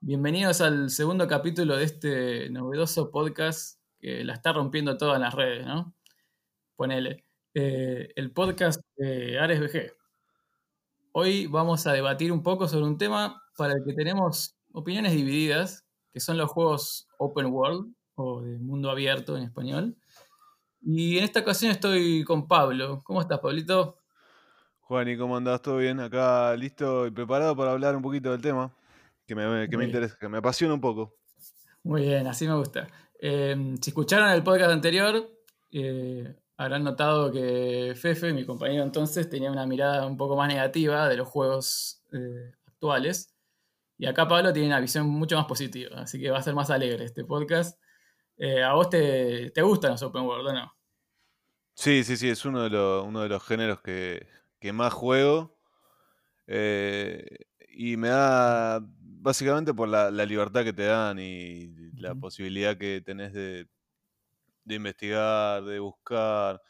Bienvenidos al segundo capítulo de este novedoso podcast que la está rompiendo todas en las redes, ¿no? Ponele. Eh, el podcast de Ares BG. Hoy vamos a debatir un poco sobre un tema para el que tenemos opiniones divididas, que son los juegos open world o de mundo abierto en español. Y en esta ocasión estoy con Pablo. ¿Cómo estás, Pablito? Juan, ¿y cómo andás? ¿Todo bien? Acá listo y preparado para hablar un poquito del tema que me, que me interesa, que me apasiona un poco. Muy bien, así me gusta. Eh, si escucharon el podcast anterior, eh, habrán notado que Fefe, mi compañero entonces, tenía una mirada un poco más negativa de los juegos eh, actuales. Y acá Pablo tiene una visión mucho más positiva, así que va a ser más alegre este podcast. ¿A vos te, te, gustan los open world o no? Sí, sí, sí, es uno de, los, uno de los géneros que, que más juego. y me da básicamente por la, libertad que te dan y la posibilidad que tenés de, investigar, de buscar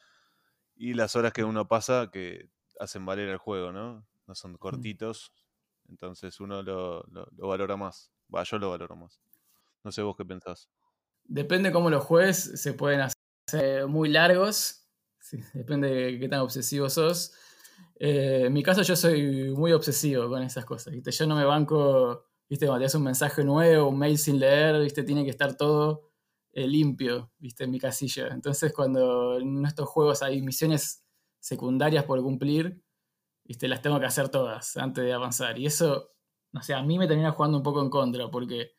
y las horas que uno pasa que hacen valer el juego, ¿no? No son cortitos, entonces uno lo, valora más. Va, yo lo valoro más. No sé vos qué pensás. Depende cómo los juegues, se pueden hacer muy largos, depende de qué tan obsesivo sos. Eh, en mi caso yo soy muy obsesivo con esas cosas. Yo no me banco ¿viste? Cuando te das un mensaje nuevo, un mail sin leer, ¿viste? Tiene que estar todo eh, limpio, ¿viste? En mi casilla. Entonces, cuando en estos juegos hay misiones secundarias por cumplir, ¿viste? Las tengo que hacer todas antes de avanzar. Y eso, no sé, a mí me termina jugando un poco en contra, porque,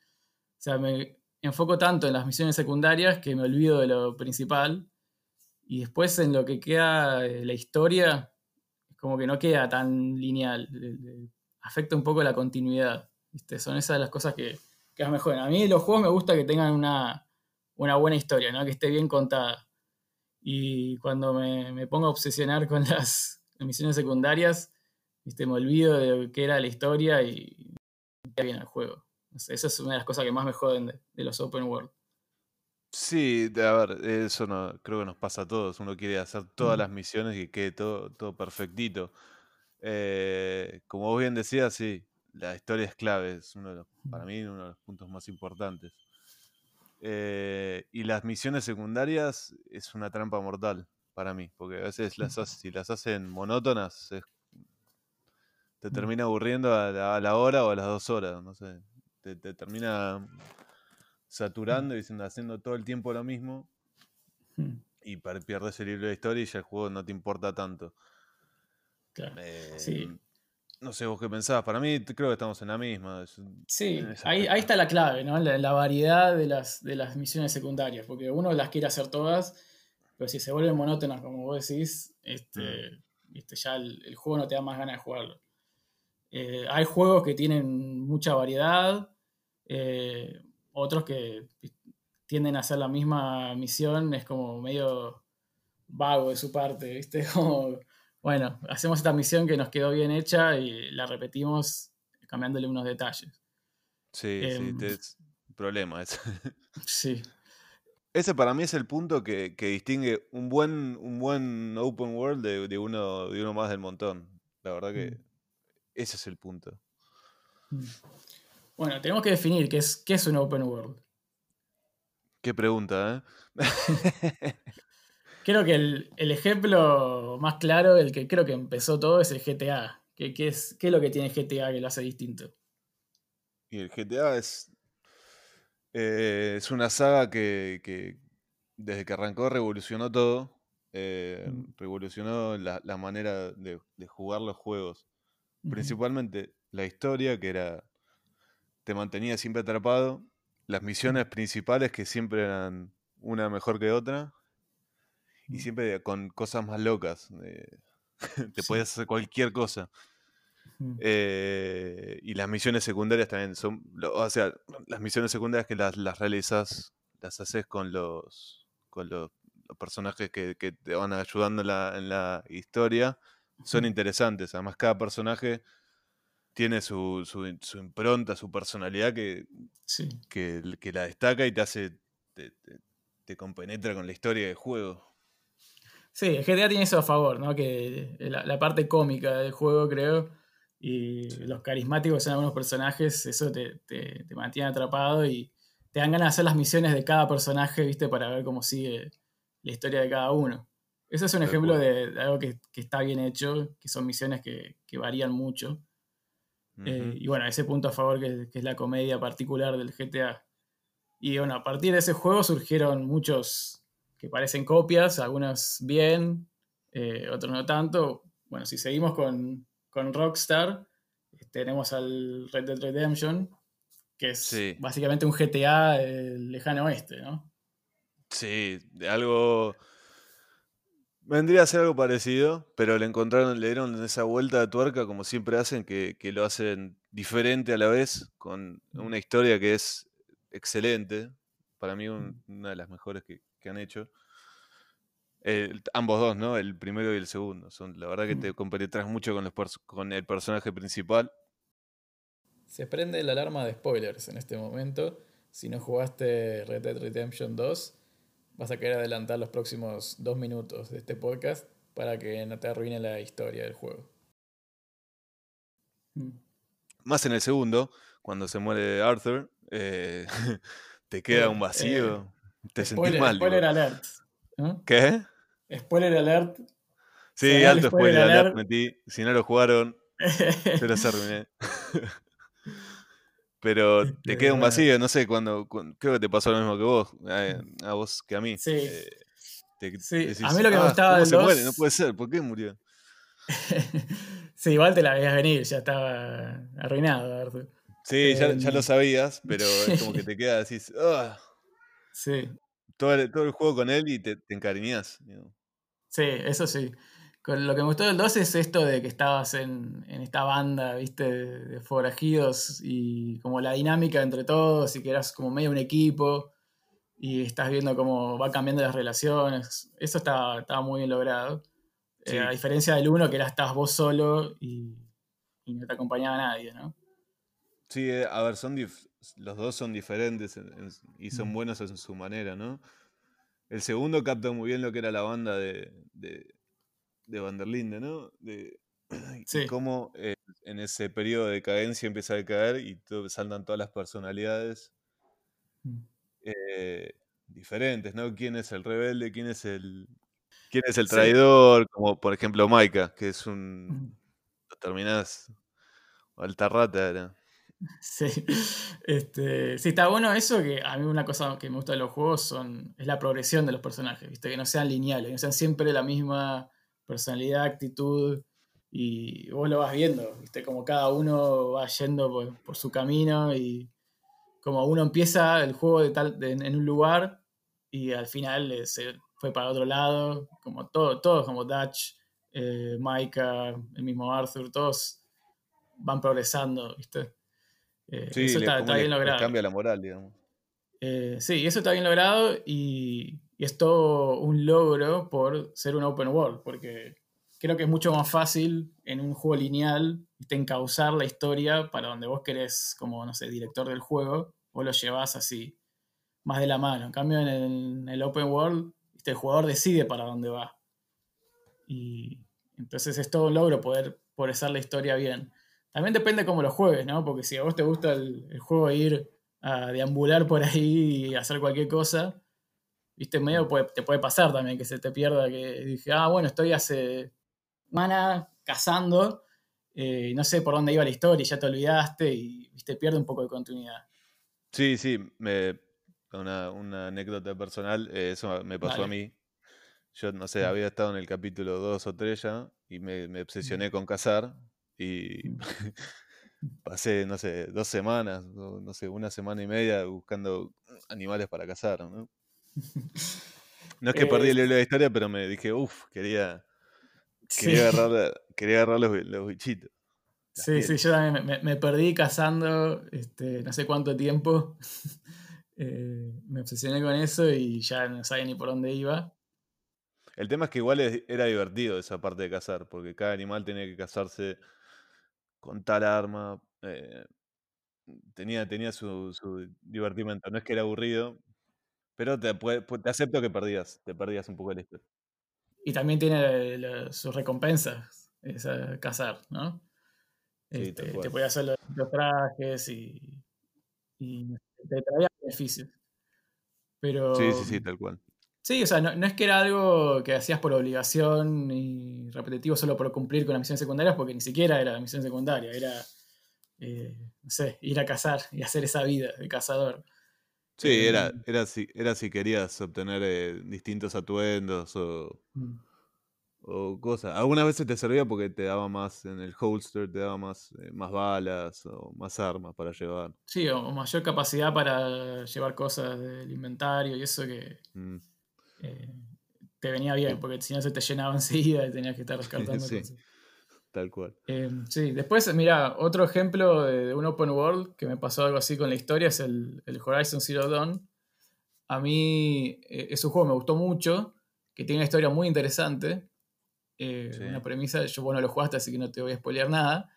o sea, me enfoco tanto en las misiones secundarias que me olvido de lo principal. Y después en lo que queda la historia, como que no queda tan lineal. Afecta un poco la continuidad. Son esas las cosas que, que más mejoran. A mí los juegos me gusta que tengan una, buena historia, ¿no? que esté bien contada. Y cuando me, pongo a obsesionar con las misiones secundarias, ¿viste? me olvido de qué era la historia y qué bien el juego. esa es una de las cosas que más me joden de, los open world. Sí, a ver, eso no, creo que nos pasa a todos. Uno quiere hacer todas mm. las misiones y que quede todo, todo perfectito. Eh, como vos bien decías, sí, la historia es clave, es uno de los, para mí uno de los puntos más importantes. Eh, y las misiones secundarias es una trampa mortal para mí, porque a veces las si las hacen monótonas, te termina aburriendo a la, hora o a las dos horas, no sé. Te, termina saturando y haciendo todo el tiempo lo mismo. Y pierdes el libro de historia y ya el juego no te importa tanto. Claro. sí. No sé vos qué pensabas, para mí creo que estamos en la misma. Sí, ahí, está la clave, ¿no? La, variedad de las, de las misiones secundarias, porque uno las quiere hacer todas, pero si se vuelven monótonas, como vos decís, este, mm. ya el, juego no te da más ganas de jugarlo. Eh, hay juegos que tienen mucha variedad, eh, otros que tienden a hacer la misma misión, es como medio vago de su parte, ¿viste? Como bueno, hacemos esta misión que nos quedó bien hecha y la repetimos cambiándole unos detalles. Sí, sí, em, es problema ese. Sí. Ese para mí es el punto que, distingue un buen, un buen open world de, uno, de uno más del montón. La verdad que mm. ese es el punto. Mm. Bueno, tenemos que definir qué es, qué es un open world. Qué pregunta, ¿eh? Creo que el, ejemplo más claro, el que creo que empezó todo, es el GTA. ¿Qué, es, ¿Qué es lo que tiene GTA que lo hace distinto? Y el GTA es, eh, es una saga que, desde que arrancó revolucionó todo. Eh, mm. revolucionó la, manera de, jugar los juegos. Principalmente la historia, que era. te mantenía siempre atrapado. Las misiones principales, que siempre eran una mejor que otra y siempre con cosas más locas. te puedes hacer cualquier cosa. Eh, y las misiones secundarias también son. O sea, las misiones secundarias que las, las realizas, las haces con los, con los, personajes que, te van ayudando en la, historia. Son interesantes. Además, cada personaje tiene su, su, impronta, su personalidad que, que, la destaca y te hace. Te, te compenetra con la historia del juego. Sí, GTA tiene eso a favor, ¿no? Que la, parte cómica del juego, creo, Y los carismáticos son algunos personajes, eso te, te, te, mantiene atrapado y te dan ganas de hacer las misiones de cada personaje, ¿viste? Para ver cómo sigue la historia de cada uno. Eso es un ejemplo de, de, algo que, que, está bien hecho, que son misiones que, que varían mucho. Uh -huh. eh, y bueno, ese punto a favor que, que, es la comedia particular del GTA. Y bueno, a partir de ese juego surgieron muchos que parecen copias, algunos bien, eh, otros no tanto. Bueno, si seguimos con, con Rockstar, tenemos al Red Dead Redemption, que es sí. básicamente un GTA eh, lejano oeste, ¿no? Sí, de algo. Vendría a ser algo parecido, pero le encontraron, le dieron esa vuelta de tuerca, como siempre hacen, que, que lo hacen diferente a la vez, con una historia que es excelente. Para mí, un, una de las mejores que, que han hecho. Ambos dos, ¿no? El primero y el segundo. Son, la verdad que te compenetras mucho con, los con el personaje principal. Se prende la alarma de spoilers en este momento. Si no jugaste Red Dead Redemption 2, vas a querer adelantar los próximos dos minutos de este podcast para que no te arruine la historia del juego. Más en el segundo, cuando se muere Arthur, eh, te queda un vacío. Eh, te spoiler, sentís mal. Spoiler alert. ¿Qué? Spoiler alert. Sí, alto spoiler, spoiler alert. metí. Si no lo jugaron, se los arruiné. Pero te queda un vacío, no sé, cuando, cuando, creo que te pasó lo mismo que vos, a, a vos que a mí. Sí. Eh, te, sí. Decís, a mí lo que me gustaba ah, del se 2... muere? No puede ser, ¿por qué murió? sí, igual te la veías venir, ya estaba arruinado. Sí, ya, ya, lo sabías, pero es como que te queda, decís, oh. Sí. Todo el, todo el, juego con él y te. ¿no? Sí, eso sí. Con lo que me gustó del 2 es esto de que estabas en, en esta banda, viste, de, de, forajidos y como la dinámica entre todos y que eras como medio un equipo y estás viendo cómo va cambiando las relaciones. Eso estaba, estaba muy bien logrado. Sí. Eh, a diferencia del 1 que era estabas vos solo y, y, no te acompañaba nadie, ¿no? Sí, eh, a ver, son los dos son diferentes en, en, y son buenos en su manera, ¿no? El segundo capta muy bien lo que era la banda de, de de Van der Linde, ¿no? De, sí. cómo eh, en ese periodo de decadencia empieza a decaer y todo, saltan todas las personalidades mm. eh, diferentes, ¿no? ¿Quién es el rebelde? ¿Quién es el, quién es el traidor? Sí. Como por ejemplo Maika, que es un... Mm. Terminás... Alta rata era. Sí, este, sí, está bueno eso, que a mí una cosa que me gusta de los juegos son, es la progresión de los personajes, ¿viste? que no sean lineales, que no sean siempre la misma personalidad, actitud, y vos lo vas viendo, ¿viste? Como cada uno va yendo por, por su camino y como uno empieza el juego de tal, en un lugar y al final eh, se fue para otro lado, como todo, todos como Dutch, eh, Micah, el mismo Arthur, todos van progresando, ¿viste? Eh, sí, eso está, está bien logrado. cambia la moral, digamos. Eh, sí, eso está bien logrado y, y, es todo un logro por ser un open world, porque creo que es mucho más fácil en un juego lineal encauzar la historia para donde vos querés, como, no sé, director del juego, vos lo llevas así, más de la mano. En cambio, en el, en el open world, el jugador decide para dónde va. Y entonces es todo un logro poder progresar la historia bien. También depende cómo lo juegues, ¿no? Porque si a vos te gusta el, el juego ir a deambular por ahí y hacer cualquier cosa, viste, medio puede, te puede pasar también que se te pierda, que dije, ah, bueno, estoy hace semana cazando eh, y no sé por dónde iba la historia y ya te olvidaste y viste, pierde un poco de continuidad. Sí, sí, me, una, una anécdota personal, eh, eso me pasó Dale. a mí. Yo, no sé, había estado en el capítulo 2 o 3 ya y me, me obsesioné con cazar y pasé, no sé, dos semanas, no sé, una semana y media buscando animales para cazar, ¿no? No es que perdí el libro de historia, pero me dije, uff, quería, quería, sí. agarrar, quería agarrar los, los bichitos. Sí, pieles. sí, yo también me, me, perdí cazando este, no sé cuánto tiempo. eh, me obsesioné con eso y ya no sabía ni por dónde iba. El tema es que igual era divertido esa parte de cazar, porque cada animal tenía que cazarse con tal arma. Eh, tenía tenía su, su, divertimento. No es que era aburrido, pero te, te, acepto que perdías, te perdías un poco la historia. Y también tiene sus recompensas, esa, cazar, ¿no? Sí, Este, te podías hacer los, los trajes y, y te traía beneficios. Pero Sí, sí, sí, tal cual. Sí, o sea, no, no es que era algo que hacías por obligación y repetitivo solo por cumplir con las misiones secundarias, porque ni siquiera era la misión secundaria, era, eh, no sé, ir a cazar y hacer esa vida de cazador. Sí, era, Eh, era, si, era si querías obtener eh, distintos atuendos o, mm, o cosas. Algunas veces te servía porque te daba más en el holster, te daba más, más balas o más armas para llevar. sí, o, o mayor capacidad para llevar cosas del inventario y eso que Mm, eh, te venía bien, porque si no se te llenaba enseguida y tenías que estar descartando Sí. cosas. tal cual. Eh, sí, después, mira, otro ejemplo de, de un open world que me pasó algo así con la historia es el, el Horizon Zero Dawn. A mí eh, es un juego que me gustó mucho, que tiene una historia muy interesante, eh, Sí. una premisa, yo bueno lo jugaste, así que no te voy a spoilear nada.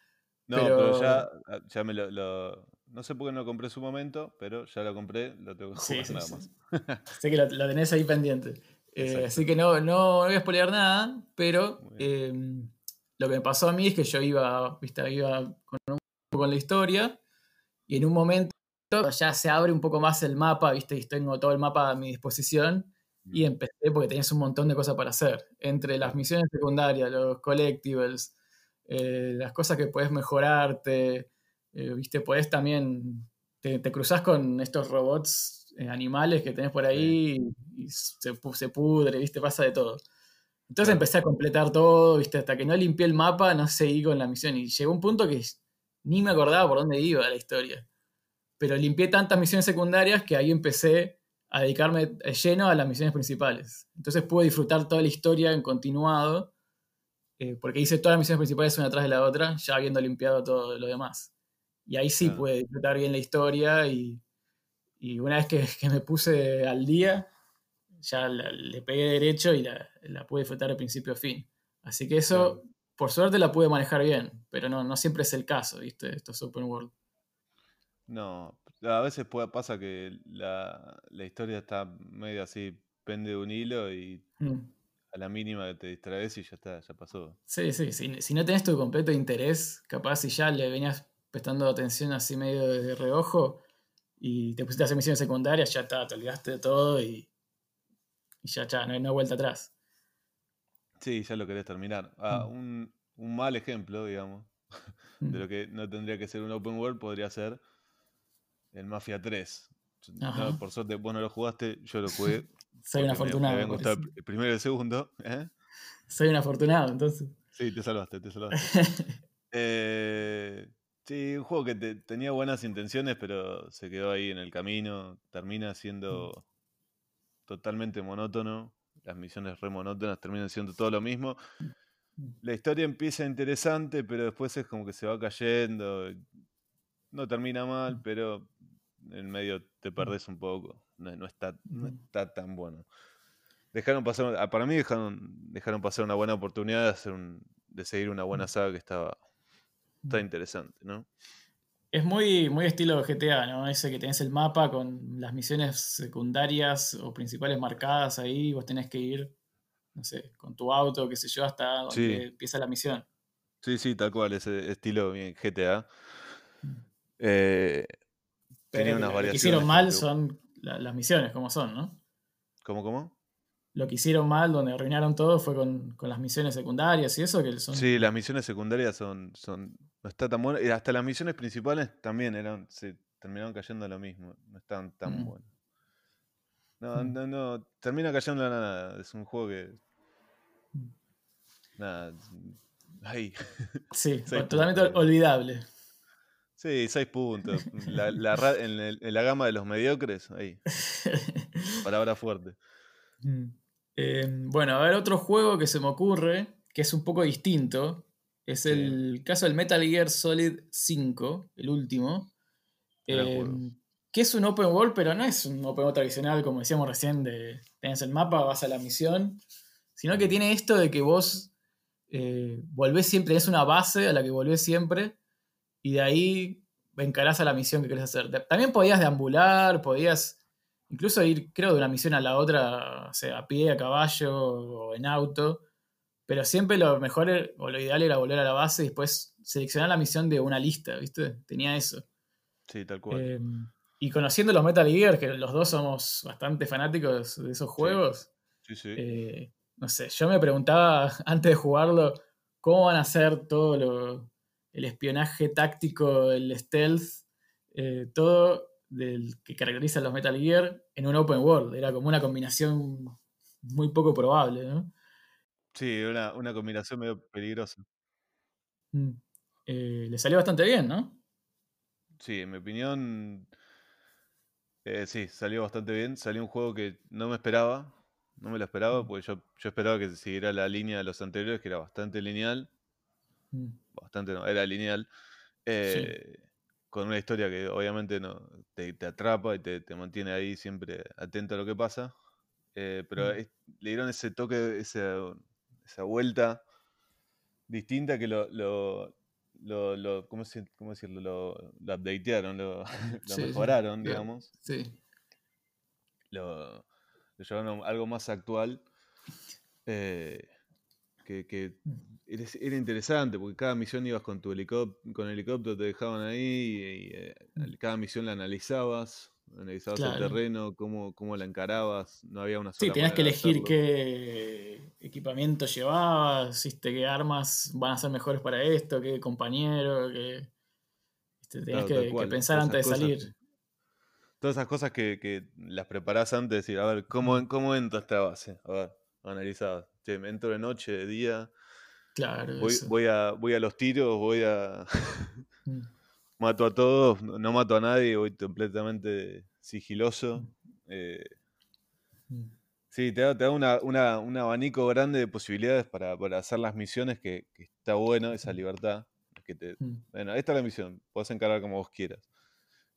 No, pero, Pero- ya, ya me lo, lo- No sé por qué no lo compré en su momento, pero ya lo compré, lo tengo que jugar sí, nada sí. más. Sé que lo, lo tenés ahí pendiente. Eh, así que no, no voy a spoilear nada, pero eh, lo que me pasó a mí es que yo iba, viste, iba con, un- con la historia y en un momento ya se abre un poco más el mapa, viste, y tengo todo el mapa a mi disposición y Mm. empecé porque tenías un montón de cosas para hacer. Entre las misiones secundarias, los collectibles, eh, las cosas que puedes mejorarte, eh, viste, podés también, te, te cruzás con estos robots eh, animales que tenés por ahí y, y se, se pudre, viste, pasa de todo. Entonces empecé a completar todo, viste, hasta que no limpié el mapa, no seguí con la misión. Y llegó un punto que ni me acordaba por dónde iba la historia. Pero limpié tantas misiones secundarias que ahí empecé a dedicarme de lleno a las misiones principales. Entonces pude disfrutar toda la historia en continuado, eh, porque hice todas las misiones principales una tras de la otra, ya habiendo limpiado todo lo demás. Y ahí sí Claro. pude disfrutar bien la historia y, y una vez que, que me puse al día, ya la- le pegué derecho y la, la pude disfrutar de principio a fin. Así que eso, por suerte, la pude manejar bien, pero no, no siempre es el caso, ¿viste? Estos open world. No, a veces puede, pasa que la, la historia está medio así, pende de un hilo y Mm. a la mínima que te distraes y ya está, ya pasó. Sí, sí, si, si no tenés tu completo interés, capaz si ya le venías prestando atención así medio de reojo y te pusiste a hacer misiones secundarias, ya está, te olvidaste de todo y, y ya, ya, no hay, hay vuelta atrás. Sí, ya lo querés terminar. Ah, Mm. un, un mal ejemplo, digamos, de Mm. lo que no tendría que ser un open world podría ser el Mafia 3. Yo- no, Ajá. por suerte vos no lo jugaste, yo lo jugué. Soy un porque me- Me, afortunado. gustado el primero y el segundo. ¿eh? Soy un afortunado, entonces. Sí, te salvaste, te salvaste. Eh, sí, un juego que te- tenía buenas intenciones, pero se quedó ahí en el camino. Termina siendo totalmente monótono. Las misiones re monótonas terminan siendo todo lo mismo. La historia empieza interesante, pero después es como que se va cayendo. No termina mal, pero en medio te perdés un poco. No, no está, no está tan bueno. Dejaron pasar, ah, para mí dejaron, dejaron pasar una buena oportunidad de, hacer un, de seguir una buena saga que estaba, está interesante, ¿no? Es muy, muy estilo GTA, ¿no? Ese que tenés el mapa con las misiones secundarias o principales marcadas ahí, y vos tenés que ir, no sé, con tu auto, qué sé yo, hasta donde Sí. empieza la misión. Sí, sí, tal cual, ese estilo bien GTA. Mm. Eh, Pero tenía lo- unas lo que variaciones. hicieron mal son la- las misiones, como son, ¿no? ¿Cómo, cómo? Lo que hicieron mal, donde arruinaron todo, fue con, con las misiones secundarias y eso, que son... Sí, las misiones secundarias son, son. No está tan bueno. Y hasta las misiones principales también eran. Se terminaron cayendo a lo mismo. No estaban tan Mm. buenas. No, Mm. no, no. Termina cayendo a la nada. Es un juego que. Nada. Ahí. Sí, totalmente puntos. olvidable. Sí, seis puntos. La, la en, el- en la gama de los mediocres, ahí. Palabra fuerte. Mm. Eh, bueno, a ver, otro juego que se me ocurre, que es un poco distinto, es Sí. el caso del Metal Gear Solid 5, el último, eh, juego. que es un open world, pero no es un open world tradicional, como decíamos recién, de tenés el mapa, vas a la misión, sino que tiene esto de que vos eh, volvés siempre, tenés una base a la que volvés siempre, y de ahí encarás a la misión que querés hacer. También podías deambular, podías incluso ir, creo, de una misión a la otra, o sea, a pie, a caballo o en auto, Pero siempre lo mejor o lo ideal era volver a la base y después seleccionar la misión de una lista, ¿viste? Tenía eso. Sí, tal cual. Em, y conociendo los Metal Gear, que los dos somos bastante fanáticos de esos juegos, Sí, sí. eh, no sé, yo me preguntaba antes de jugarlo cómo van a hacer todo lo, el espionaje táctico, el stealth, eh, todo del que caracteriza los Metal Gear en un open world. Era como una combinación muy poco probable, ¿no? Sí, una, una combinación medio peligrosa. Mm. Eh, le salió bastante bien, ¿no? Sí, en mi opinión, eh, sí, salió bastante bien. Salió un juego que no me esperaba. No me lo esperaba, Mm. porque yo, yo esperaba que siguiera la línea de los anteriores, que era bastante lineal. Mm. Bastante no, era lineal. eh, Con una historia que obviamente no te, te atrapa y te, te mantiene ahí siempre atento a lo que pasa. pero Mm. es- le dieron ese toque, esa vuelta distinta que lo, lo, lo, lo- ¿cómo, se- cómo decirlo? Lo, lo updatearon, lo, lo Sí, sí, mejoraron, digamos. Sí. Lo, llevaron a algo más actual. eh, que, que era, era interesante porque cada misión ibas con tu helicóptero, con helicóptero te dejaban ahí y, eh, Mm. cada misión la analizabas, analizabas Claro. el terreno, cómo, cómo la encarabas, no había una Sí, sola tenías que elegir qué equipamiento llevabas, ¿viste? qué armas van a ser mejores para esto, qué compañero, qué... ¿viste? Tenías Claro, que, pensar todas antes de cosas salir. Todas esas cosas que, que las preparás antes de decir, a ver, ¿cómo, cómo entro a esta base? A ver. Che, me entro de noche, de día, Claro, voy, a, voy a los tiros, voy a... Mm, mato a todos, no no mato a nadie, voy completamente sigiloso. Mm. eh, mm. Sí, te da, te da una- una- un abanico grande de posibilidades para, para hacer las misiones que, que está bueno, esa libertad. Que te, Mm. bueno, esta es la misión, podés encargar como vos quieras.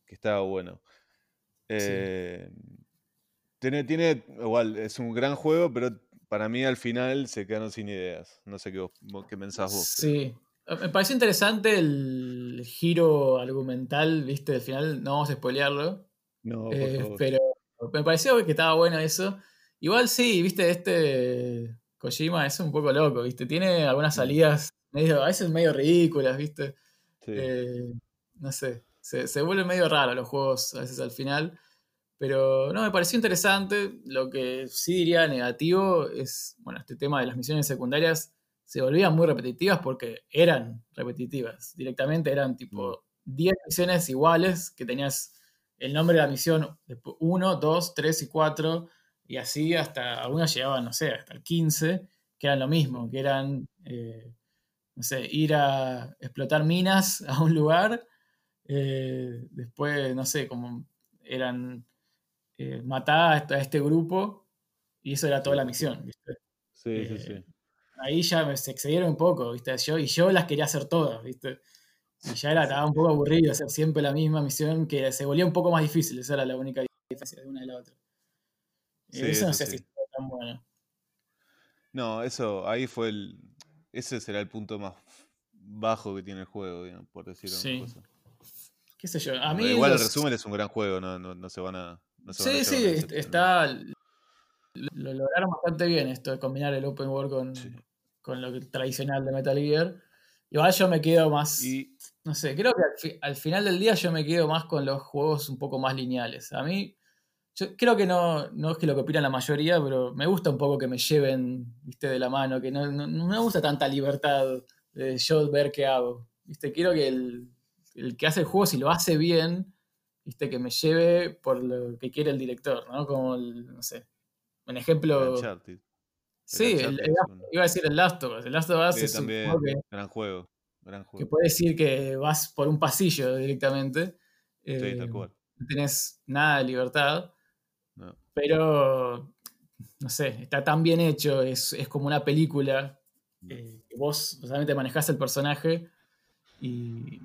Que está bueno. Eh, tiene, tiene, igual, es un gran juego, pero para mí al final se quedaron sin ideas. No sé qué, vos- vos- qué pensás vos. Sí. Eh, Me pareció interesante el giro argumental, ¿viste? Al final, no vamos a spoilearlo. No, por eh, pero me pareció que estaba bueno eso. Igual sí, ¿viste? Este Kojima es un poco loco, ¿viste? Tiene algunas Mm. salidas medio, a veces medio ridículas, ¿viste? Sí. Eh, no sé, se, se vuelven medio raros los juegos a veces al final. Pero no, me pareció interesante. Lo que sí diría negativo es, bueno, este tema de las misiones secundarias se volvían muy repetitivas porque eran repetitivas. Directamente eran tipo 10 misiones iguales que tenías el nombre de la misión 1, 2, 3 y 4 y así hasta algunas llegaban, no sé, hasta el 15, que eran lo mismo, que eran, eh, no sé, ir a explotar minas a un lugar, eh, después, no sé, como eran eh, matar a este, grupo y eso era toda la misión, ¿viste? Sí, sí, eh, sí. Ahí ya me- se excedieron un poco, ¿viste? Yo, y yo las quería hacer todas, ¿viste? Y ya era, estaba un poco aburrido hacer siempre la misma misión, que se volvía un poco más difícil, esa era la única diferencia de una de la otra. Sí, eso no sé sí. si tan bueno. No, eso, ahí fue el. Ese será el punto más bajo que tiene el juego, digamos, por decirlo Sí. cosa. ¿Qué sé yo? A No, mí Igual el los- resumen es un gran juego, no, no, no se van a. No se van a Sí, sí, está. Lo lo lograron bastante bien esto de combinar el open world con, Sí. con lo tradicional de Metal Gear. Igual yo me quedo más. Y No sé, creo que al, fi- al final del día yo me quedo más con los juegos un poco más lineales. A mí, yo creo que no, no es que lo que opinan la mayoría, pero me gusta un poco que me lleven, viste, de la mano, que no, no- no me gusta tanta libertad de yo ver qué hago. Viste, quiero que el, el que hace el juego, si lo hace bien, viste, que me lleve por lo que quiere el director, ¿no? Como el, no sé. Un ejemplo. Sí, el- iba a decir el Last of Us. El Last of Us Sí, es un juego que Gran juego. Gran que puede decir que vas por un pasillo directamente. Sí, eh, tal cual. No tenés nada de libertad, No. pero no sé, está tan bien hecho, es, es como una película. eh, que vos solamente manejás el personaje y,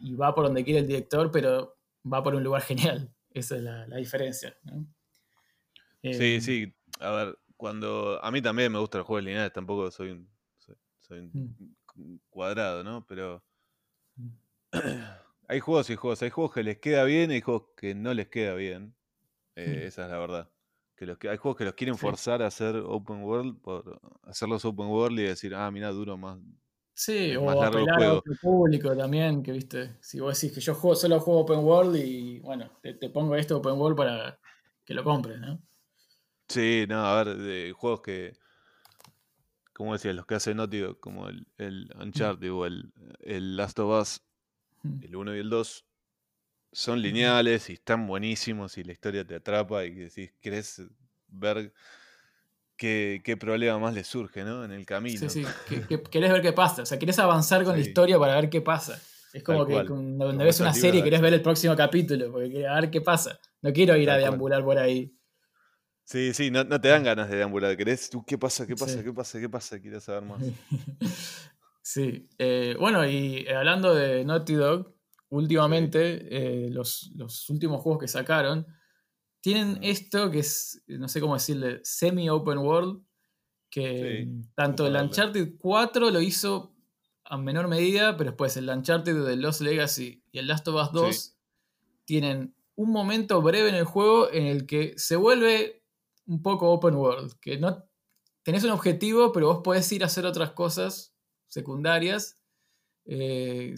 y va por donde quiere el director, pero va por un lugar genial. Esa es la, la diferencia. ¿no? Eh, Sí, sí. A ver, cuando. A mí también me gustan los juegos lineales, tampoco soy un. Soy, soy un Mm. cuadrado, ¿no? Pero. Mm. hay juegos y juegos. Hay juegos que les queda bien y hay juegos que no les queda bien. Eh, Mm. Esa es la verdad. Que los, hay juegos que los quieren forzar a hacer open world por hacerlos open world y decir, ah, mira, duro más. Sí, o apelar a otro público también, que viste. Si vos decís que yo juego, solo juego open world y bueno, te, pongo esto open world para que lo compres, ¿no? Sí, no, a ver, de juegos que, como decías, los que hace Naughty como el, el mm. Uncharted o el, el Last of Us, mm. el 1 y el 2, son lineales y están buenísimos y la historia te atrapa y decís, querés ver qué, qué problema más le surge, ¿no? En el camino. Sí, sí, que, querés ver qué pasa, o sea, querés avanzar con la historia para ver qué pasa. Es como que cuando, ves una serie querés ver el próximo capítulo, porque querés ver qué pasa. No quiero ir a deambular por ahí. Sí, sí, no, te dan ganas de deambular, querés, tú, ¿qué pasa, qué pasa, qué pasa, qué pasa? Quieres saber más. sí, eh, bueno, y hablando de Naughty Dog, últimamente eh, los, últimos juegos que sacaron tienen esto que es, no sé cómo decirle, semi-open world, que tanto el Uncharted 4 lo hizo a menor medida, pero después el Uncharted de Lost Legacy y el Last of Us 2 tienen un momento breve en el juego en el que se vuelve un poco open world, que no tenés un objetivo, pero vos podés ir a hacer otras cosas secundarias eh,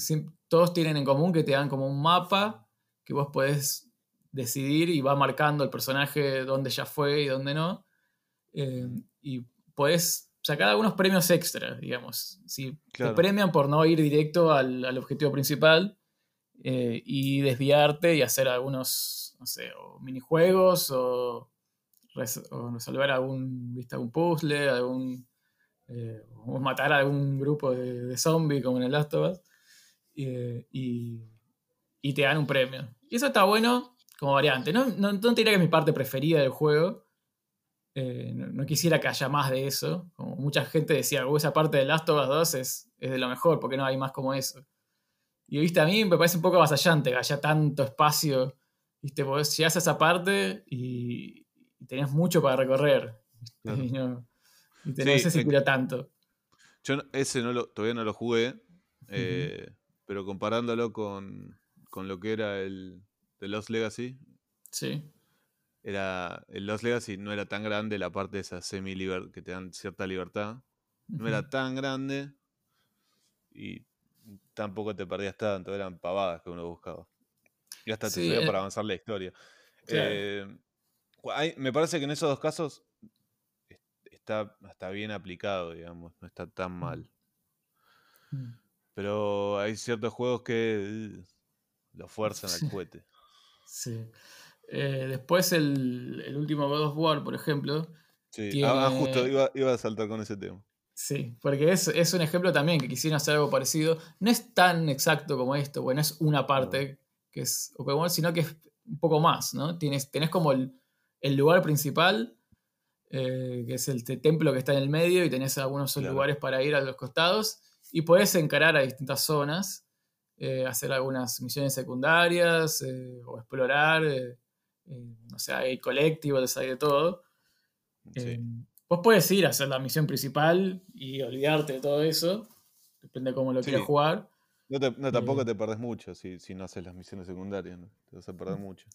todos tienen en común que te dan como un mapa que vos podés decidir y va marcando el personaje dónde ya fue y dónde no. Eh, y podés sacar algunos premios extra, digamos. Si te premian por no ir directo al, objetivo principal eh, y desviarte y hacer algunos, no sé, minijuegos o, resolver algún, ¿viste? algún puzzle, algún eh, o matar a algún grupo de, de zombies como en el Last of Us, y, te dan un premio. Y eso está bueno como variante. No, no, no diría que es mi parte preferida del juego. Eh, no, quisiera que haya más de eso. Como mucha gente decía, esa parte de Last of Us 2 es, es de lo mejor, porque no hay más como eso. Y viste, a mí me parece un poco avasallante que haya tanto espacio. Viste, vos llegás a esa parte y, tenés mucho para recorrer. Y no sé si cura tanto. Yo ese no lo, todavía no lo jugué, eh, pero comparándolo con, lo que era el The Lost Legacy. Sí. Era, el Lost Legacy no era tan grande, la parte de esa semi que te dan cierta libertad. No era tan grande y tampoco te perdías tanto, eran pavadas que uno buscaba. Y hasta te servía eh para avanzar la historia. Eh, me parece que en esos dos casos está, bien aplicado, digamos, no está tan mm. mal. Mm. Pero hay ciertos juegos que uh, lo fuerzan al cohete. Sí. Eh, después el, último God of War, por ejemplo. Sí, ah, ah, justo iba, a saltar con ese tema. Sí, porque es, un ejemplo también que quisieron hacer algo parecido. No es tan exacto como esto, bueno, es una parte que es open world, sino que es un poco más, ¿no? Tienes, tenés como el, el lugar principal eh, que es el templo que está en el medio y tenés algunos lugares para ir a los costados y podés encarar a distintas zonas, eh, hacer algunas misiones secundarias eh, o explorar, no sé, hay colectivos, hay de todo. vos podés ir a hacer la misión principal y olvidarte de todo eso, depende de cómo lo quieras jugar. No, tampoco te perdés mucho si, si, no haces las misiones secundarias, te vas a perder mucho.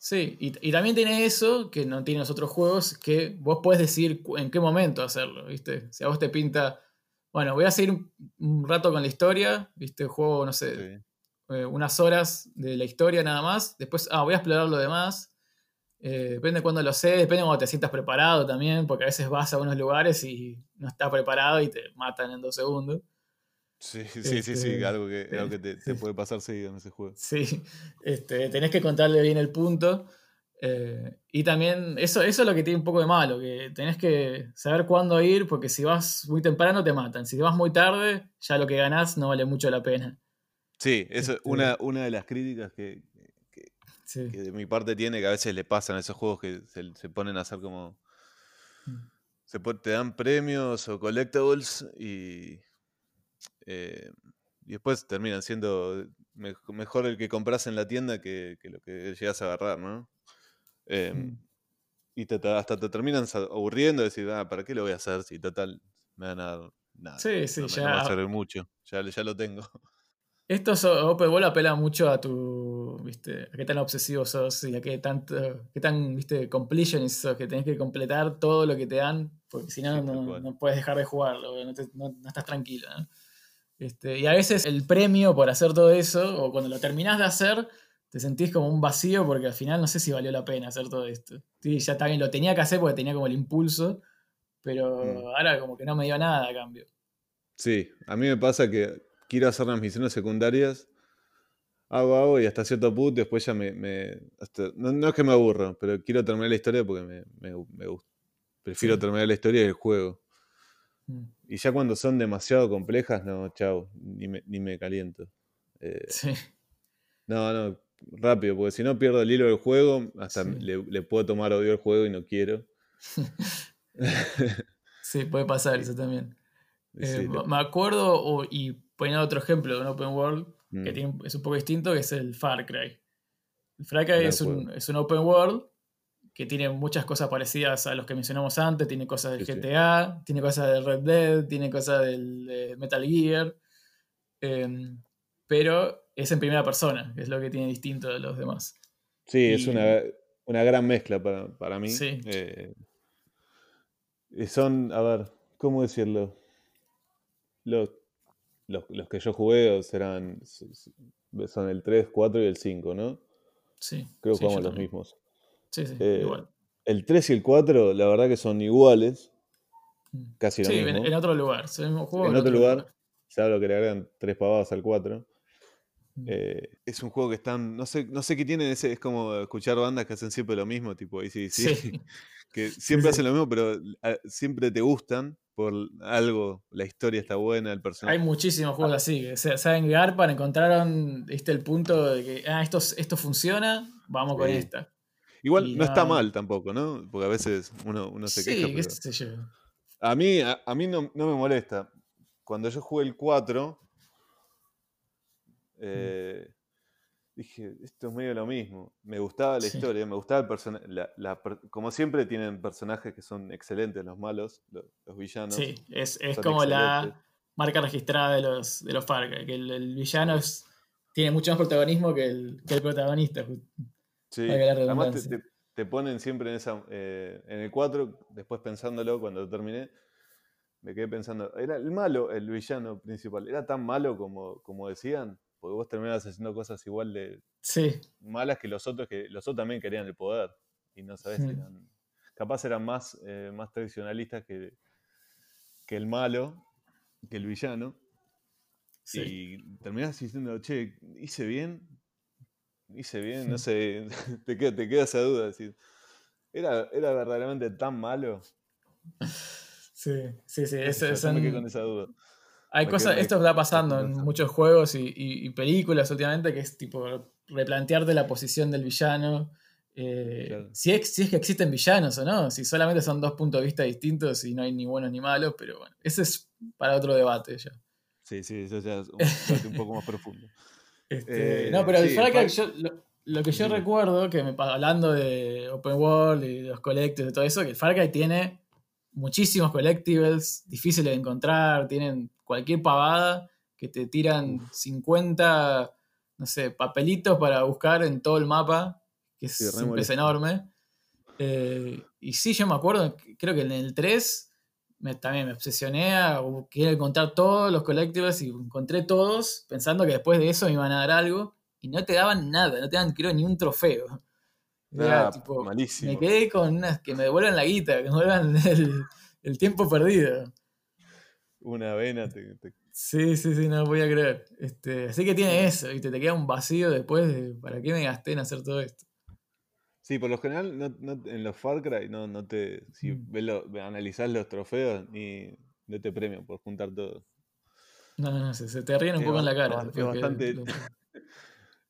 Sí, y, también tiene eso que no tienen los otros juegos, que vos podés decir en qué momento hacerlo, ¿viste? Si a vos te pinta, bueno, voy a seguir un, rato con la historia, ¿viste? Juego, no sé, eh, unas horas de la historia nada más, después, ah, voy a explorar lo demás. Eh, depende de cuándo lo sé, depende de cuando te sientas preparado también, porque a veces vas a unos lugares y no estás preparado y te matan en dos segundos. Sí, sí, sí, sí, este, algo que, algo que te, puede pasar seguido en ese juego. Sí, este, tenés que contarle bien el punto. Eh, y también eso, eso es lo que tiene un poco de malo, que tenés que saber cuándo ir, porque si vas muy temprano te matan. Si vas muy tarde, ya lo que ganás no vale mucho la pena. Sí, eso es este una, una de las críticas que, de mi parte tiene, que a veces le pasan a esos juegos que se, ponen a hacer como... Mm. Se, te dan premios o collectibles y, eh, y después terminan siendo mejor el que compras en la tienda que, lo que llegas a agarrar, ¿no? Em, mm. Y hasta te terminan aburriendo, decir, ah, ¿para qué lo voy a hacer si total me van a dar nada? Sí, sí, ya. No va a servir mucho, ya, ya lo tengo. estos Open World apelan mucho a tu, viste, a qué tan obsesivo sos y a qué tanto, qué tan, viste, completionist sos, que tenés que completar todo lo que te dan, porque si no, no, puedes dejar de jugarlo, no, estás tranquilo. Este, y a veces el premio por hacer todo eso, o cuando lo terminás de hacer, te sentís como un vacío porque al final no sé si valió la pena hacer todo esto. Sí, ya también lo tenía que hacer porque tenía como el impulso, pero mm. ahora como que no me dio nada a cambio. Sí, a mí me pasa que quiero hacer las misiones secundarias, hago, hago y hasta cierto punto después ya me... no, es que me aburro, pero quiero terminar la historia porque me, gusta. Prefiero terminar la historia del juego. Mm. Y ya cuando son demasiado complejas, no, chao, ni me, ni me caliento. Eh, sí. No, no, rápido, porque si no pierdo el hilo del juego, hasta le, puedo tomar odio al juego y no quiero. sí, puede pasar eso también. Eh, me acuerdo, y poniendo otro ejemplo de un open world que mm. es un poco distinto, que es el Far Cry. El Far Cry es un, es un, open world que tiene muchas cosas parecidas a los que mencionamos antes, tiene cosas del GTA, tiene cosas del Red Dead, tiene cosas del Metal Gear, em, pero es en primera persona, que es lo que tiene distinto de los demás. Sí, es una, gran mezcla para, mí. Sí. Eh, son, a ver, ¿cómo decirlo? Los, los, que yo jugué serán, son el 3, 4 y el 5, ¿no? Sí. Creo que somos los mismos. Sí, sí, eh, igual. El 3 y el 4, la verdad que son iguales. Mm. Casi lo sí, mismo. En, otro lugar. en, otro, lugar, se habla que le agregan tres pavadas al 4. Mm. Eh, es un juego que están. No sé, no sé qué tienen. Ese, es como escuchar bandas que hacen siempre lo mismo, tipo sí, sí. que siempre hacen lo mismo, pero ah, siempre te gustan por algo, la historia está buena, el personaje. Hay muchísimos juegos así, que saben para encontraron este, el punto de que ah, esto, esto funciona, vamos con esta. Igual no, está mal tampoco, ¿no? Porque a veces uno, uno se queja. Qué sé yo. A mí, a, mí no, me molesta. Cuando yo jugué el 4, eh, dije, esto es medio lo mismo. Me gustaba la historia, me gustaba el personaje. como siempre tienen personajes que son excelentes, los malos, los, villanos. Sí, es, como la marca registrada de los, de los Far que el, villano tiene mucho más protagonismo que el, protagonista. Sí, además te, ponen siempre en esa eh, en el 4, después pensándolo cuando terminé, me quedé pensando, era el malo, el villano principal, era tan malo como, como decían. Porque vos terminabas haciendo cosas igual de malas que los otros, que los otros también querían el poder. Y no sabes si eran. Capaz eran más, eh, más tradicionalistas que, que el malo, que el villano. Y terminás diciendo, che, hice bien, hice bien, no sé, te, queda, te queda esa duda. Decir, ¿era, ¿Era verdaderamente tan malo? Sí, sí, sí. Es, me quedé con esa duda. Hay cosas, esto está pasando en muchos juegos y, películas últimamente, que es tipo replantearte la posición del villano. Eh, si, es, si es que existen villanos o no, si solamente son dos puntos de vista distintos y no hay ni buenos ni malos, pero bueno, ese es para otro debate ya. Sí, sí, eso ya es un debate un poco más profundo. Este, eh, no, pero el yo, lo, que yo recuerdo, que me hablando de Open World y los collectibles y todo eso, que el Far Cry tiene muchísimos collectibles, difíciles de encontrar, tienen cualquier pavada que te tiran 50, no sé, papelitos para buscar en todo el mapa, que es, enorme. Eh, y sí, yo me acuerdo, creo que en el 3 también me obsesioné a querer encontrar todos los collectibles y encontré todos pensando que después de eso me iban a dar algo y no te daban nada, no te daban creo ni un trofeo. Ah, malísimo. Me quedé con unas que me devuelvan la guita, que me devuelvan el tiempo perdido una vena. Sí, sí, sí, no lo voy a creer. Este, así que tiene eso, y te, te queda un vacío después de ¿para qué me gasté en hacer todo esto? Sí, por lo general en los Far Cry no, no te. Si mm. ves analizás los trofeos ni no te premio por juntar todo. No, no, se, se te ríen un poco en la cara. Es bastante,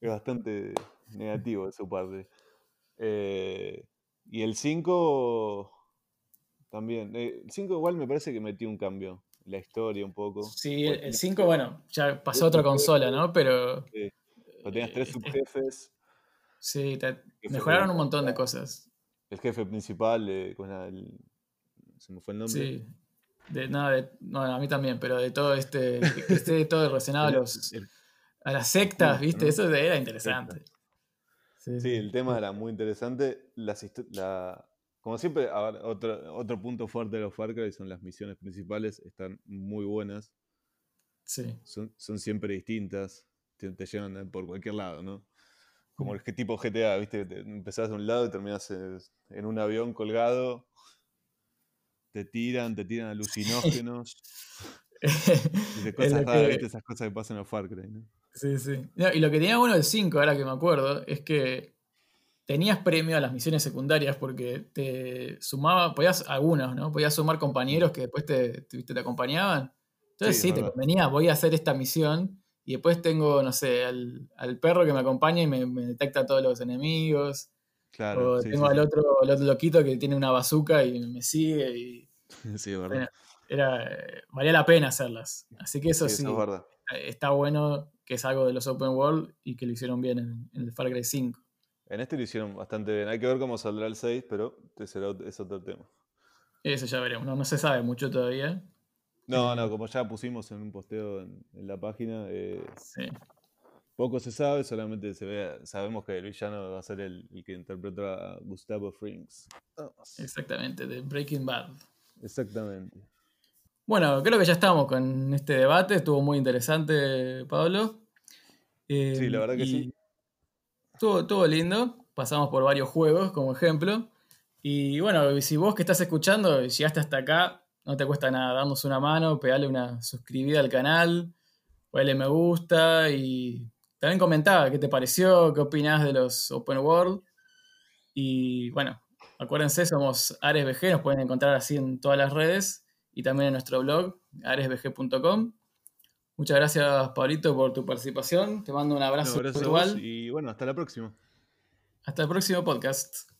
es bastante negativo de su parte. Eh, y el 5 también. Eh, el 5 igual me parece que metió un cambio la historia un poco. Sí, el 5, bueno, ya pasó otra consola, ¿no? Pero. Sí. tenías tres eh, subjefes. Sí, mejoraron un montón de cosas. El jefe principal, eh, con el, se me fue el nombre. Sí. De, no, de, no, a mí también, pero de todo este. Que esté todo relacionado a los, a las sectas, ¿viste? Eso era interesante. Sí, el tema era muy interesante. como siempre, otro, otro punto fuerte de los Far Cry son las misiones principales, están muy buenas. Sí. Son, siempre distintas, te, llevan por cualquier lado, ¿no? Como mm. el tipo GTA, ¿viste? Empezás de un lado y terminas en un avión colgado te tiran, te tiran alucinógenos. y cosas raras, Esas cosas que pasan en los Far Cry, ¿no? Sí, sí. y lo que tenía bueno del 5, ahora que me acuerdo, es que tenías premio a las misiones secundarias porque te sumaba, podías, algunos, ¿no? Podías sumar compañeros que después te, te, acompañaban. Entonces sí, te convenía, voy a hacer esta misión y después tengo, no sé, al, perro que me acompaña y me, me detecta a todos los enemigos. Claro, o tengo al otro, loquito que tiene una bazuca y me sigue. Y, sí, verdad. Era, valía la pena hacerlas. Así que eso sí, está bueno que es algo de los open world y que lo hicieron bien en, el Far Cry 5. En este lo hicieron bastante bien. Hay que ver cómo saldrá el 6, pero será, es otro tema. Eso ya veremos. No, se sabe mucho todavía. No, no, como ya pusimos en un posteo en, la página, eh, sí. Poco se sabe, solamente se ve, sabemos que el villano va a ser el, que interpreta a Gustavo Frings. Exactamente, de Breaking Bad. Exactamente. Bueno, creo que ya estamos con este debate, estuvo muy interesante, Pablo. sí, la verdad que sí. Estuvo, lindo, pasamos por varios juegos como ejemplo. Y bueno, si vos que estás escuchando llegaste hasta acá, no te cuesta nada, darnos una mano, pegarle una suscribida al canal, darle me gusta y también comentaba qué te pareció, qué opinás de los Open World. Y bueno, acuérdense, somos AresBG, nos pueden encontrar así en todas las redes y también en nuestro blog, aresbg.com. Muchas gracias, Pablito, por tu participación. Te mando un abrazo virtual. Y bueno, hasta la próxima. Hasta el próximo podcast.